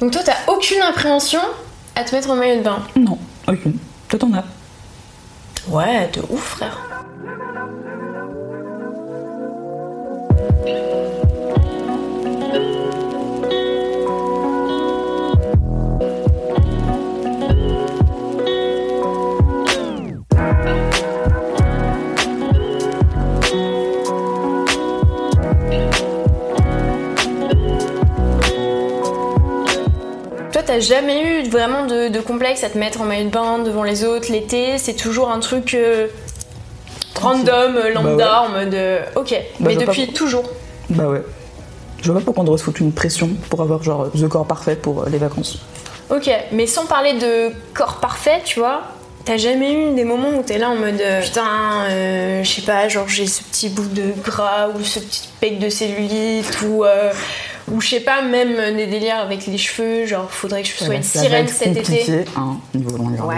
Donc toi, t'as aucune appréhension à te mettre en maillot de bain Non, aucune. Toi, t'en as. Ouais, de ouf, frère. T'as jamais eu vraiment de, de complexe à te mettre en maillot de bain devant les autres l'été C'est toujours un truc euh, random, euh, lambda, Bah en mode euh, ok. Mais je vois depuis pas toujours. Bah ouais. Je vois pas pourquoi on devrait se foutre une pression pour avoir genre the corps parfait pour euh, les vacances. Ok, mais sans parler de corps parfait, tu vois, t'as jamais eu des moments où t'es là en mode putain, euh, je sais pas, genre j'ai ce petit bout de gras ou ce petit pec de cellulite ou. euh, ou je sais pas, même des délires avec les cheveux, genre faudrait que je sois Ouais, une sirène cet été. hein, niveau longueur Ouais,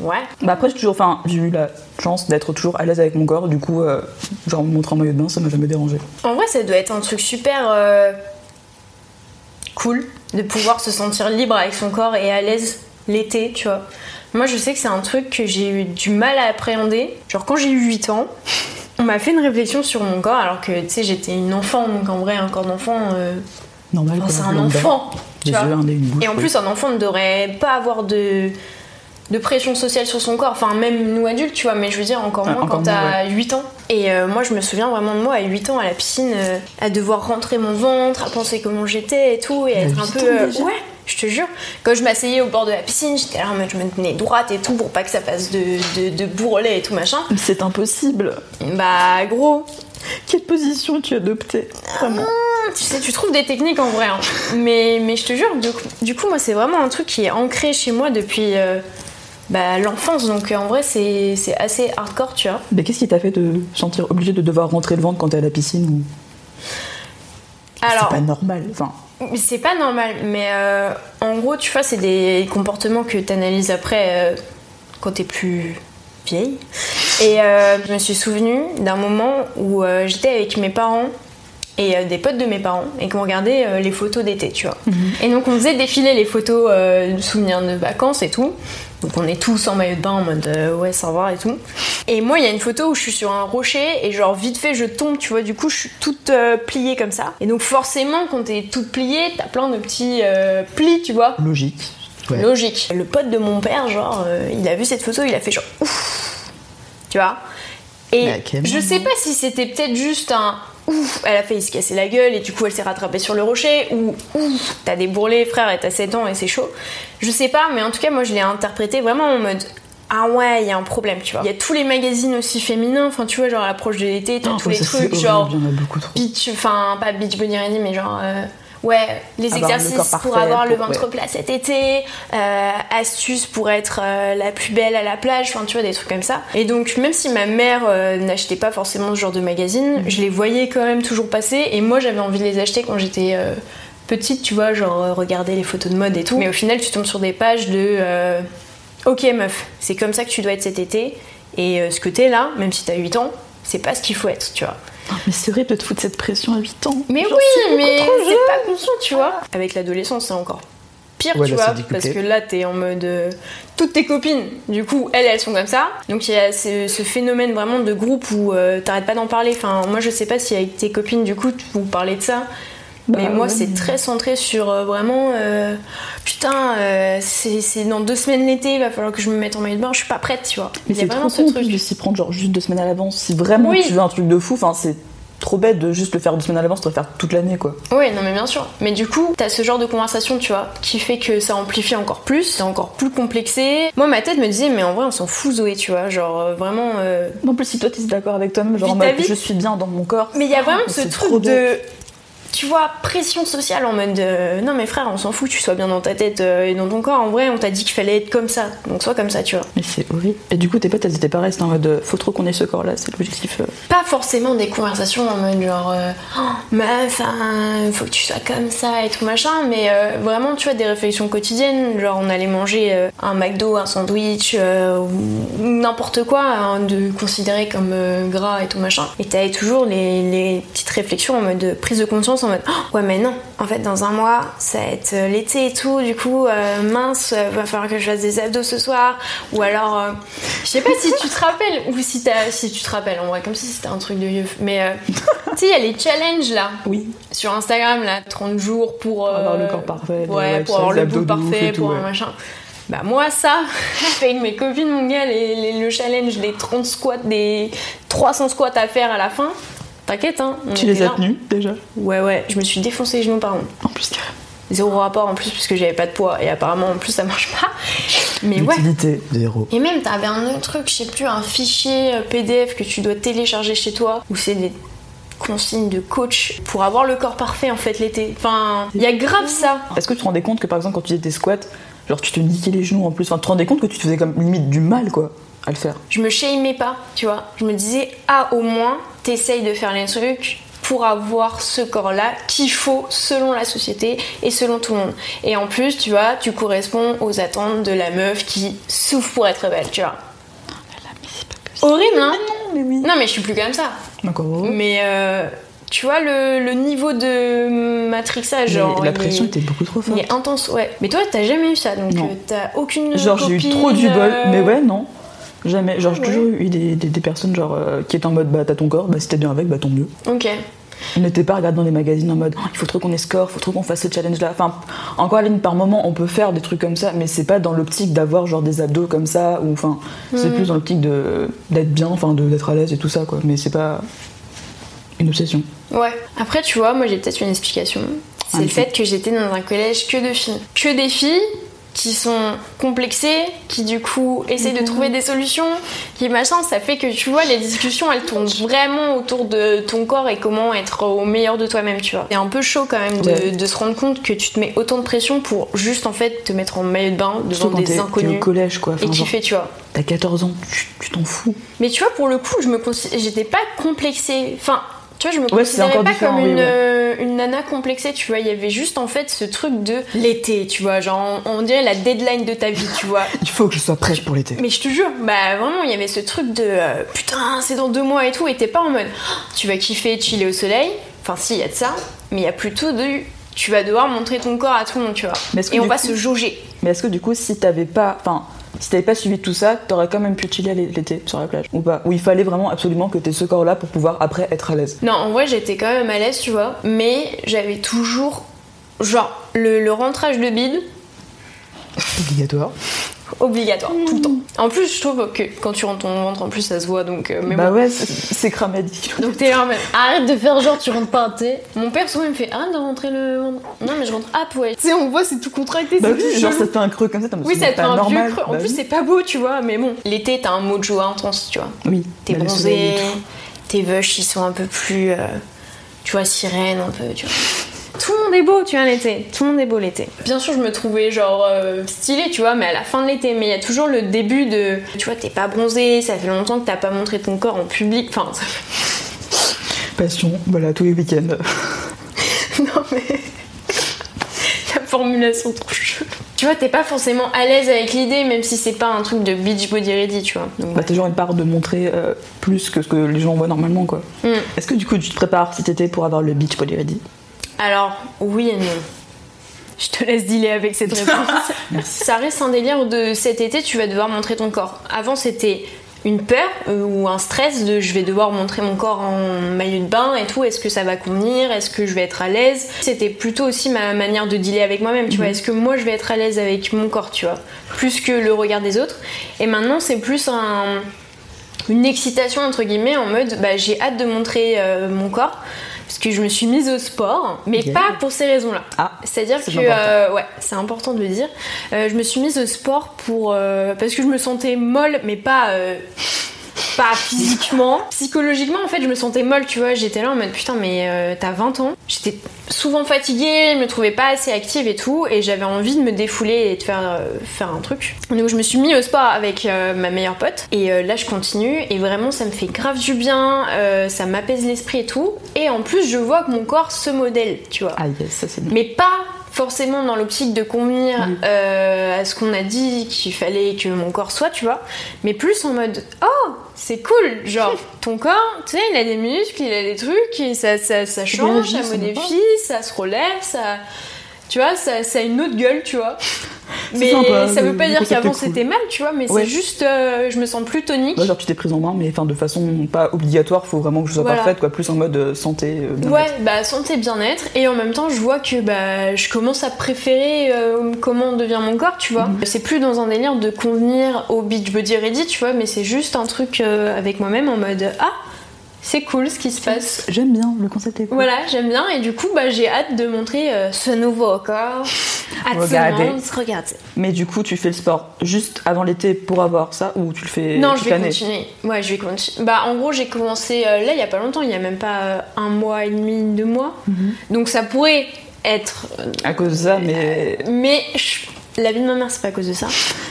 ouais. Bah après j'ai toujours, enfin j'ai eu la chance d'être toujours à l'aise avec mon corps, du coup euh, genre me montrer en maillot de bain ça m'a jamais dérangé. En vrai, ça doit être un truc super euh, cool de pouvoir se sentir libre avec son corps et à l'aise l'été, tu vois. Moi, je sais que c'est un truc que j'ai eu du mal à appréhender. Genre, quand j'ai eu 8 ans, on m'a fait une réflexion sur mon corps, alors que, tu sais, j'étais une enfant, donc en vrai, un corps d'enfant, euh, Normal. enfin, c'est un enfant, tu vois. yeux, bouche. Et en oui. plus, un enfant ne devrait pas avoir de, de pression sociale sur son corps. Enfin, même nous adultes, tu vois, mais je veux dire, encore Ah, moins encore quand t'as 8 ans. Et euh, moi, je me souviens vraiment de moi à 8 ans à la piscine, euh, à devoir rentrer mon ventre, à penser comment j'étais et tout, et À être un 8 peu. euh, ouais, je te jure. Quand je m'asseyais au bord de la piscine, j'étais là en mode je me tenais droite et tout pour pas que ça fasse de, de, de bourrelet et tout machin. Mais C'est impossible. Bah, gros, Quelle position tu as adoptée Vraiment. tu sais, tu trouves des techniques en vrai. hein. Mais, mais je te jure, du coup, du coup, moi, c'est vraiment un truc qui est ancré chez moi depuis euh, bah, l'enfance. Donc, euh, en vrai, c'est c'est assez hardcore, tu vois. Mais qu'est-ce qui t'a fait te sentir obligé de devoir rentrer le ventre quand t'es à la piscine ou... Alors, C'est pas normal. Enfin, c'est pas normal, mais euh, en gros, tu vois, c'est des comportements que t'analyses après euh, quand t'es plus vieille. Et euh, je me suis souvenue d'un moment où j'étais avec mes parents et des potes de mes parents et qu'on regardait les photos d'été, tu vois. Et donc on faisait défiler les photos de souvenirs de vacances et tout. Donc on est tous en maillot de bain en mode euh, ouais ça va et tout. Et moi il y a une photo où je suis sur un rocher et genre vite fait je tombe, tu vois, du coup je suis toute euh, pliée comme ça. Et donc forcément quand t'es toute pliée, t'as plein de petits euh, plis, tu vois. logique. Ouais. Logique. Le pote de mon père, genre, il a vu cette photo, il a fait genre ouf, tu vois. Et je sais pas si c'était peut-être juste un ouf, elle a failli se casser la gueule et du coup elle s'est rattrapée sur le rocher, ou ouf, t'as des bourrelets frère et t'as 7 ans et c'est chaud. Je sais pas, mais en tout cas moi je l'ai interprété vraiment en mode ah ouais, il y a un problème, tu vois. Il y a tous les magazines aussi féminins, enfin tu vois, genre à l'approche de l'été, t'as tous les trucs, horrible, genre Il y en a beaucoup trop. beach, enfin pas beach body ready, mais genre euh, ouais, les le exercices pour avoir le ventre ouais. plat cet été, euh, astuces pour être euh, la plus belle à la plage, enfin tu vois des trucs comme ça. Et donc même si ma mère euh, n'achetait pas forcément ce genre de magazine, je les voyais quand même toujours passer et moi j'avais envie de les acheter quand j'étais petite, tu vois, genre regarder les photos de mode et tout. Mais au final tu tombes sur des pages de Ok meuf, c'est comme ça que tu dois être cet été et ce que t'es là, même si t'as 8 ans, c'est pas ce qu'il faut être, tu vois. Mais c'est vrai de te foutre cette pression à 8 ans. Mais Genre, oui, mais c'est pas conscient, tu vois. Avec l'adolescence, c'est encore pire, Ouais, tu là, vois, parce que là, t'es en mode. euh, toutes tes copines, du coup, elles, elles sont comme ça. Donc il y a ce, ce phénomène vraiment de groupe où euh, t'arrêtes pas d'en parler. Enfin, moi, je sais pas si avec tes copines, du coup, vous parlez de ça. Bah, mais moi, ouais, c'est très centré sur euh, vraiment. euh, putain, euh, c'est dans deux semaines l'été, il va falloir que je me mette en maillot de bain, je suis pas prête, tu vois. Mais c'est vraiment trop ce truc. de s'y prendre genre juste deux semaines à l'avance. Si vraiment Oui. tu veux un truc de fou, enfin c'est trop bête de juste le faire deux semaines à l'avance, tu devrais faire toute l'année quoi. Ouais, non mais bien sûr. Mais du coup, t'as ce genre de conversation, tu vois, qui fait que ça amplifie encore plus, c'est encore plus complexé. Moi, ma tête me disait, mais en vrai, on s'en fout, Zoé, tu vois, genre euh, vraiment. euh, En plus si toi t'es d'accord avec toi-même, genre en mode je suis bien dans mon corps. Mais il y a vraiment Oh, ce truc de. Tu vois, pression sociale en mode euh, non mais frère, on s'en fout, tu sois bien dans ta tête euh, et dans ton corps. En vrai, on t'a dit qu'il fallait être comme ça, donc sois comme ça, tu vois. Mais c'est horrible. Et du coup, tes potes, elles étaient pareilles, c'était en mode euh, faut trop qu'on ait ce corps-là, c'est l'objectif. euh. Pas forcément des conversations en mode genre euh, oh, meuf, hein, faut que tu sois comme ça et tout machin, mais euh, vraiment, tu vois, des réflexions quotidiennes. Genre, on allait manger un McDo, un sandwich, ou n'importe quoi hein, de considéré comme gras et tout machin. Et t'avais toujours les, les petites réflexions en mode de prise de conscience en mode Oh, ouais, mais non, en fait, dans un mois, ça va être euh, l'été et tout, du coup, euh, mince, euh, va falloir que je fasse des abdos ce soir. Ou alors, euh, je sais pas si tu te rappelles, ou si, t'as- si tu te rappelles, en vrai, comme si c'était un truc de vieux. Mais euh, tu sais, il y a les challenges là, Oui. sur Instagram, là, 30 jours pour. Avoir le corps parfait, Ouais, pour avoir le bout parfait, tout, pour un machin. Bah, moi, ça, avec mes copines, mon gars, les- les- le challenge, les 30 squats, des 300 squats à faire à la fin. T'inquiète, hein. Tu les as tenus déjà Ouais, ouais, je me suis défoncé les genoux par contre. En plus, carrément. Zéro rapport en plus, puisque j'avais pas de poids. Et apparemment, en plus, ça marche pas. Mais ouais. Utilité, zéro. Et même, t'avais un autre truc, je sais plus, un fichier euh, PDF que tu dois télécharger chez toi, où c'est des consignes de coach pour avoir le corps parfait en fait l'été. Enfin, il y a grave ça. Est-ce que tu te rendais compte que par exemple, quand tu faisais tes squats, genre tu te niquais les genoux en plus? Enfin, tu te rendais compte que tu te faisais comme limite du mal quoi à le faire? Je me shameais pas, tu vois. Je me disais, ah, au moins, t'essayes de faire les trucs pour avoir ce corps-là qu'il faut selon la société et selon tout le monde. Et en plus, tu vois, tu corresponds aux attentes de la meuf qui souffre pour être belle, tu vois. Horrible, hein Non, mais oui. Non, mais je suis plus comme ça. D'accord. Mais euh, tu vois, le, le niveau de matrixage, Mais genre. la il pression était beaucoup trop il forte. est intense, ouais. Mais toi, t'as jamais eu ça, donc euh, t'as aucune. Genre j'ai eu trop du bol, euh, mais ouais, non. Jamais. Genre j'ai toujours eu des, des- des personnes genre euh, qui étaient en mode bah t'as ton corps, bah si t'es bien avec, bah tant mieux. Ok. On n'était pas regardé dans les magazines en mode Oh, il faut trop qu'on ait score, faut trop qu'on fasse ce challenge là. Enfin, encore ligne par moment on peut faire des trucs comme ça, mais c'est pas dans l'optique d'avoir genre des abdos comme ça, ou enfin c'est Mhm. plus dans l'optique de d'être bien, enfin d'être à l'aise et tout ça quoi. Mais c'est pas une obsession. Ouais. Après, tu vois, moi j'ai peut-être une explication. C'est le fait que j'étais dans un collège que de filles. Que des filles qui sont complexées, qui du coup essayent de trouver des solutions, qui machin, ça fait que tu vois, les discussions elles tournent vraiment autour de ton corps et comment être au meilleur de toi-même, tu vois. C'est un peu chaud quand même de, Ouais. de se rendre compte que tu te mets autant de pression pour juste en fait te mettre en maillot de bain devant quand des inconnus au collège quoi. et Enfin, genre, kiffer, tu vois. t'as 14 ans, tu t'en fous. Mais tu vois, pour le coup, je me j'étais pas complexée. Enfin, tu vois, je me considérais pas comme oui, une, ouais. euh, une nana complexée, tu vois. Il y avait juste en fait ce truc de l'été, tu vois. Genre, on, on dirait la deadline de ta vie, tu vois. Il faut que je sois prête pour l'été. Mais je te jure, bah vraiment, il y avait ce truc de euh, putain, c'est dans deux mois et tout, et t'es pas en mode Oh, tu vas kiffer, chiller au soleil. Enfin, si, il y a de ça, mais il y a plutôt de tu vas devoir montrer ton corps à tout le monde, tu vois. Mais Et on va se jauger. Mais est-ce que du coup, si t'avais pas, enfin, si t'avais pas suivi tout ça, t'aurais quand même pu chiller l'été sur la plage ou pas Ou il fallait vraiment absolument que t'aies ce corps-là pour pouvoir après être à l'aise Non, en vrai, j'étais quand même à l'aise, tu vois. Mais j'avais toujours, genre, le, le rentrage de bide Obligatoire. Obligatoire, tout le temps. En plus, je trouve que quand tu rentres ton ventre, en plus, ça se voit, donc. euh, mais bah bon. ouais, c'est c'est cramé à 10 kilos. Donc t'es là arrête de faire genre tu rentres pas, tu sais. Mon père souvent il me fait, arrête de rentrer le ventre. Non, mais je rentre à poil. Tu sais, on voit, c'est tout contracté, Bah oui, genre ça te fait un creux comme ça, t'as Oui, ça te fait pas un normal. vieux creux. En Bah plus, oui. c'est pas beau, tu vois, mais bon. L'été, t'as un mojo intense, tu vois. Oui, T'es bah, bronzé, tes vaches ils sont un peu plus, euh, tu vois, sirène un peu, tu vois. Tout le monde est beau, tu vois, l'été. Tout le monde est beau l'été. Bien sûr, je me trouvais genre euh, stylée, tu vois, mais à la fin de l'été. Mais il y a toujours le début de, tu vois, t'es pas bronzé, ça fait longtemps que t'as pas montré ton corps en public. Enfin, ça Passion, voilà, tous les week-ends. Non mais. La formulation trop chou. Tu vois, t'es pas forcément à l'aise avec l'idée, même si c'est pas un truc de beach body ready, tu vois. Donc, Bah, t'as toujours une part de montrer euh, plus que ce que les gens voient normalement, quoi. Mm. Est-ce que du coup, tu te prépares cet été pour avoir le beach body ready? Alors, oui et non. Je te laisse dealer avec cette réponse. Ça reste un délire de cet été, tu vas devoir montrer ton corps. Avant, c'était une peur euh, ou un stress de je vais devoir montrer mon corps en maillot de bain et tout. Est-ce que ça va convenir Est-ce que je vais être à l'aise? C'était plutôt aussi ma manière de dealer avec moi-même, tu vois. Est-ce que moi je vais être à l'aise avec mon corps, tu vois? Plus que le regard des autres. Et maintenant, c'est plus un une excitation entre guillemets en mode bah, j'ai hâte de montrer euh, mon corps parce que je me suis mise au sport mais Yeah. pas pour ces raisons-là. Ah, C'est-à-dire c'est que euh, ouais, c'est important de le dire. Euh, je me suis mise au sport pour euh, parce que je me sentais molle mais pas pas physiquement. Psychologiquement, en fait, je me sentais molle, tu vois. J'étais là en mode putain, mais euh, t'as 20 ans. J'étais souvent fatiguée, je me trouvais pas assez active et tout. Et j'avais envie de me défouler et de faire, euh, faire un truc. Donc je me suis mis au sport avec euh, ma meilleure pote. Et là, je continue. Et vraiment, ça me fait grave du bien. ça m'apaise l'esprit et tout. Et en plus, je vois que mon corps se modèle, tu vois. Ah yes, ça c'est bien. Mais pas forcément dans l'optique de convenir euh, à ce qu'on a dit qu'il fallait que mon corps soit, tu vois. Mais plus en mode Oh, c'est cool Genre, ton corps, tu sais, il a des muscles, il a des trucs, et ça, ça, ça change, ça modifie, ça se relève, ça. Tu vois, ça, ça a une autre gueule, tu vois. Mais sympa, ça veut pas dire qu'avant cool. c'était mal, tu vois, mais Ouais. c'est juste, euh, je me sens plus tonique. Ouais, genre tu t'es prise en main, mais enfin de façon pas obligatoire, faut vraiment que je sois Voilà. parfaite, quoi, plus en mode euh, santé. euh, bien-être. Ouais, bah santé, bien-être. Et en même temps, je vois que bah, je commence à préférer euh, comment devient mon corps, tu vois. C'est plus dans un délire de convenir au Beachbody Ready, tu vois, mais c'est juste un truc euh, avec moi-même en mode Ah, c'est cool ce qui se passe. J'aime bien, le concept est cool. Voilà, j'aime bien et du coup, bah, j'ai hâte de montrer euh, ce nouveau corps à tout le Regardez. monde. Regardez. Mais du coup, tu fais le sport juste avant l'été pour avoir ça ou tu le fais Non, je vais continuer. Ouais, je vais continuer. Bah, en gros, j'ai commencé euh, là il y a pas longtemps, il y a même pas euh, un mois et demi, deux mois. Mhm. Donc ça pourrait être À cause de ça, mais. Mais je- la vie de ma mère, c'est pas à cause de ça.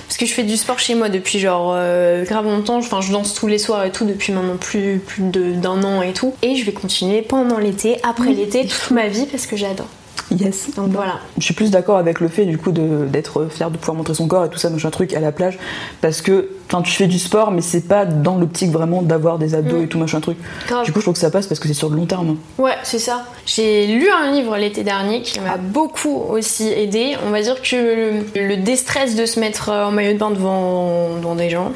Parce que je fais du sport chez moi depuis genre euh, grave longtemps. Enfin, je danse tous les soirs et tout depuis maintenant plus, plus de- d'un an et tout. Et je vais continuer pendant l'été, après l'été, toute ma vie parce que j'adore. Yes. Donc voilà. Je suis plus d'accord avec le fait du coup d'être fier de pouvoir montrer son corps et tout ça, machin truc à la plage, parce que enfin tu fais du sport, mais c'est pas dans l'optique vraiment d'avoir des abdos Mm. et tout machin truc. Grave. Du coup, je trouve que ça passe parce que c'est sur le long terme. Ouais, c'est ça. J'ai lu un livre l'été dernier qui m'a beaucoup aussi aidé. On va dire que le, le déstress de se mettre euh, en maillot de bain devant, devant des gens.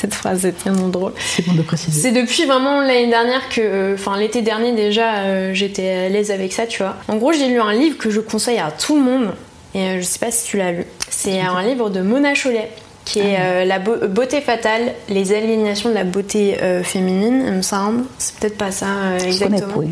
Cette phrase est tellement drôle. C'est bon de préciser. C'est depuis vraiment l'année dernière que, euh, enfin l'été dernier déjà, euh, j'étais à l'aise avec ça, tu vois. En gros, j'ai lu un livre que je conseille à tout le monde, et euh, je sais pas si tu l'as lu. C'est un livre de Mona Chollet, qui est euh, La beau- beauté fatale, les alignations de la beauté euh, féminine, il me semble. C'est peut-être pas ça euh, exactement.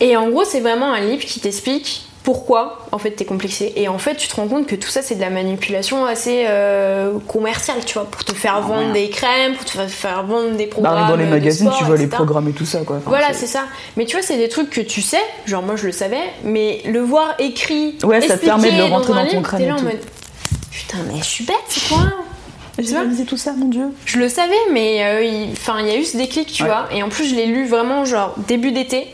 Et en gros, c'est vraiment un livre qui t'explique pourquoi en fait t'es complexé. Et en fait, tu te rends compte que tout ça, c'est de la manipulation assez euh, commerciale, tu vois, pour te faire Ah vendre ouais. des crèmes, pour te fa- faire vendre des programmes. Bah, dans les magazines, sport, tu vois les programmes et tout ça quoi. Enfin, Voilà, c'est ça. Mais tu vois, c'est des trucs que tu sais, genre moi je le savais, mais le voir écrit, Ouais, ça te permet de le rentrer dans ton livre, crâne t'es et là en tout. mode putain, mais je suis bête, c'est quoi? J'ai réalisé tout ça, mon dieu. Je le savais, mais euh, il enfin, il y a eu ce déclic, tu Ouais. vois. Et en plus, je l'ai lu vraiment genre début d'été.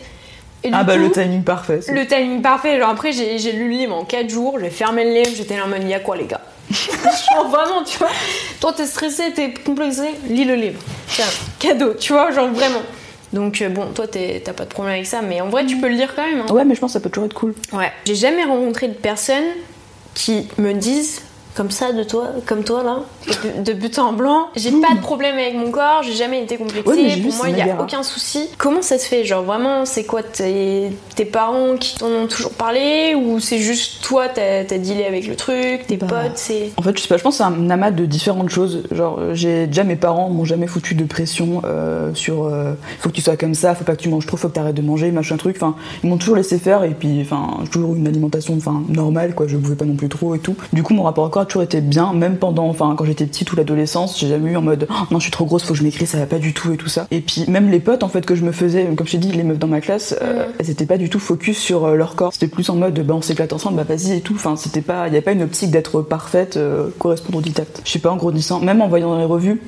Et Ah bah coup, le timing parfait. le timing parfait. Genre après, j'ai lu le livre en 4 jours, j'ai fermé le livre, j'étais là en mode, y'a quoi les gars Genre vraiment, tu vois. Toi, t'es stressé, t'es complexé, lis le livre. Tiens, cadeau, tu vois, genre vraiment. Donc euh, bon, toi, t'es- t'as pas de problème avec ça, mais en vrai, tu peux le lire quand même. hein. Ouais, mais je pense que ça peut toujours être cool. Ouais. J'ai jamais rencontré de personnes qui me disent comme ça de toi, comme toi là, de, but en blanc. J'ai pas de problème avec mon corps, j'ai jamais été complexée. Ouais, Pour moi, il y a aucun souci. Comment ça se fait? Genre vraiment, c'est quoi tes, tes parents qui t'en ont toujours parlé? Ou c'est juste toi, t'as as dealé avec le truc, tes Bah. potes, c'est. En fait, je sais pas, je pense c'est un amas de différentes choses. Genre, euh, j'ai déjà mes parents m'ont jamais foutu de pression euh, sur euh, faut que tu sois comme ça, faut pas que tu manges trop, faut que t'arrêtes de manger, machin truc. Enfin, ils m'ont toujours laissé faire et puis, enfin, toujours une alimentation, enfin, normale quoi. Je buvais pas non plus trop et tout. Du coup, mon rapport au corps a toujours été bien, même pendant, enfin, quand j'étais petite ou l'adolescence, j'ai jamais eu en mode Oh, non, je suis trop grosse, faut que je m'écris, ça va pas du tout et tout ça. Et puis même les potes en fait que je me faisais, comme je t'ai dit, les meufs dans ma classe, euh, Mhm. elles étaient pas du tout focus sur euh, leur corps. C'était plus en mode bah on s'éclate ensemble, bah vas-y et tout. Enfin, c'était pas, il y avait pas une optique d'être parfaite, euh, correspondre au dictat. Je sais pas, en grandissant, même en voyant dans les revues.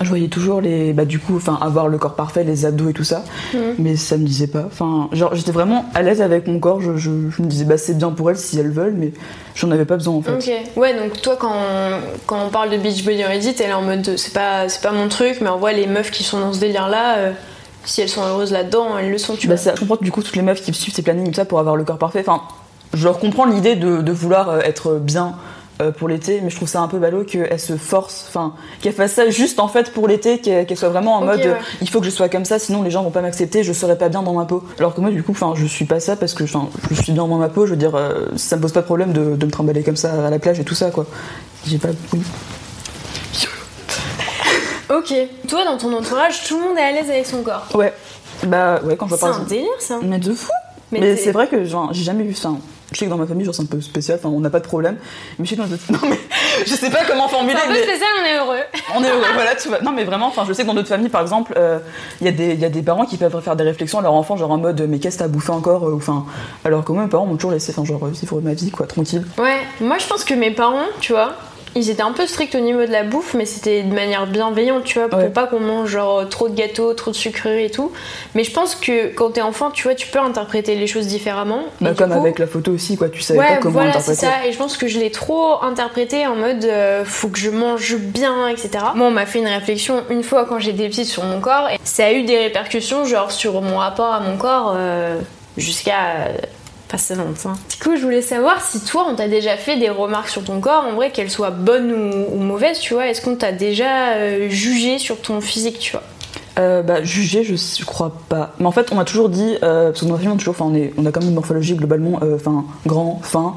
Je voyais toujours les, bah du coup, enfin avoir le corps parfait, les abdos et tout ça, Mhm. mais ça me disait pas. Enfin, genre j'étais vraiment à l'aise avec mon corps. Je, je, je me disais bah c'est bien pour elles si elles veulent, mais j'en avais pas besoin en fait. Ok. Ouais, donc toi, quand on, quand on parle de Beachbody Ready, t'es là en mode c'est pas, c'est pas mon truc, mais en vrai, les meufs qui sont dans ce délire-là, euh, si elles sont heureuses là-dedans, elles le sont, tu Bah vois. ça, je comprends du coup toutes les meufs qui suivent ces plannings ça pour avoir le corps parfait. Enfin, je leur comprends l'idée de, de vouloir euh, être bien euh, pour l'été, mais je trouve ça un peu ballot qu'elles se forcent, enfin qu'elles fassent ça juste en fait pour l'été, qu'elles soient vraiment en mode euh, ouais. il faut que je sois comme ça, sinon les gens vont pas m'accepter, je serai pas bien dans ma peau. Alors que moi du coup, enfin je suis pas ça parce que enfin je suis bien dans ma peau, je veux dire euh, ça me pose pas de problème de, de me trimballer comme ça à la plage et tout ça quoi. J'ai pas oui. Ok. Toi, dans ton entourage, tout le monde est à l'aise avec son corps. Ouais. Bah ouais quand je vois C'est un exemple. délire, ça. Mais de fou Mais, c'est vrai que j'ai jamais vu ça. Je sais que dans ma famille, genre, c'est un peu spécial, enfin, on n'a pas de problème. Mais je sais que dans d'autres. Non, mais je sais pas comment formuler. C'est un peu spécial, on est heureux. on est heureux, voilà, tu vois. Non, mais vraiment, enfin, je sais que dans d'autres familles, par exemple, euh, il y, y, a des parents qui peuvent faire des réflexions à leur enfant, genre en mode, mais qu'est-ce que t'as bouffé encore euh, Enfin, alors que moi, mes parents m'ont toujours laissé, enfin, genre, vivre ma vie, quoi, tranquille. Ouais, moi, je pense que mes parents, tu vois, ils étaient un peu stricts au niveau de la bouffe, mais c'était de manière bienveillante, tu vois, pour pas qu'on mange genre trop de gâteaux, trop de sucreries et tout. Mais je pense que quand t'es enfant, tu vois, tu peux interpréter les choses différemment. Bah, comme avec la photo aussi, quoi, tu savais pas comment voilà, interpréter. c'est ça. Et je pense que je l'ai trop interprété en mode euh, faut que je mange bien, etc. Moi, on m'a fait une réflexion une fois quand j'étais petite sur mon corps, et ça a eu des répercussions, genre sur mon rapport à mon corps euh, jusqu'à passer longtemps. Du coup, je voulais savoir si toi, on t'a déjà fait des remarques sur ton corps, en vrai, qu'elles soient bonnes ou, mauvaises, tu vois. Est-ce qu'on t'a déjà euh, jugé sur ton physique, tu vois? Euh, bah, jugé, je, crois pas. Mais en fait, on m'a toujours dit, euh, parce que dans ma famille, on, toujours, on, est, on a quand même une morphologie globalement, enfin, grand, fin.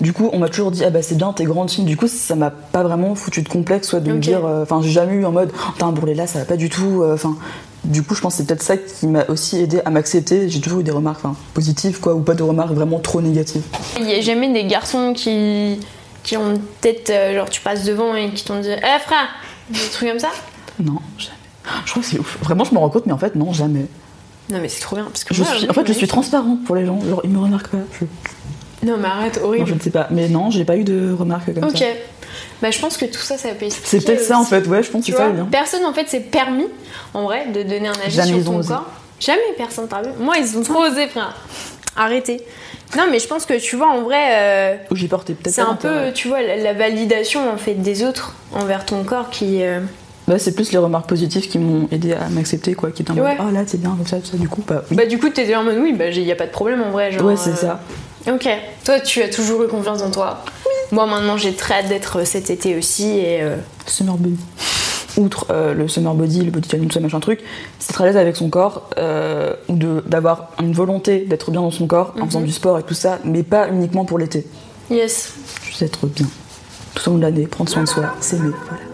Du coup, on m'a toujours dit, ah bah c'est bien, t'es grande fine. Du coup, ça m'a pas vraiment foutu de complexe, soit de me dire, enfin, j'ai jamais eu en mode, oh, t'as un bourrelet là, ça va pas du tout. Enfin, du coup, je pense que c'est peut-être ça qui m'a aussi aidé à m'accepter. J'ai toujours eu des remarques positives, quoi, ou pas de remarques vraiment trop négatives. Il n'y a jamais des garçons qui, qui ont peut-être, euh, genre, tu passes devant et qui t'ont dit Eh frère Des trucs comme ça? Non, jamais. Je crois que c'est ouf. Vraiment, je me rends compte, mais en fait, non, jamais. Non, mais c'est trop bien. Parce que je suis, en fait, je suis transparente pour les gens. Genre, ils me remarquent pas. Non, mais arrête, horrible. Non, je ne sais pas. Mais non, j'ai pas eu de remarques comme ça. Ok. Bah, je pense que tout ça, ça peut C'est peut-être ça en fait, ouais, je pense que c'est ça bien. Personne en fait s'est permis, en vrai, de donner un avis Jamais sur ton corps. Jamais personne t'a vu. Moi, ils ont trop osé, frère. Arrêtez. Non, mais je pense que tu vois, en vrai. Euh, J'ai porté peut-être C'est un peu, tu vois, la, validation en fait des autres envers ton corps qui. Euh, bah, c'est plus les remarques positives qui m'ont aidé à m'accepter, quoi. Qui étaient en mode, oh là, c'est bien, comme ça, ça, du coup, bah Bah, du coup, t'étais en mode, oui, bah, il y a pas de problème en vrai. Genre, ouais, c'est ça. Ok. Toi, tu as toujours eu confiance en toi. Moi maintenant j'ai très hâte d'être cet été aussi et. Euh... Summer body. Outre euh, le summer body, le body challenge, machin truc, c'est très à l'aise avec son corps euh, ou d'avoir une volonté d'être bien dans son corps en faisant mhm. du sport et tout ça, mais pas uniquement pour l'été. Yes. Juste être bien. Tout au long de l'année, prendre soin de soi, s'aimer, voilà.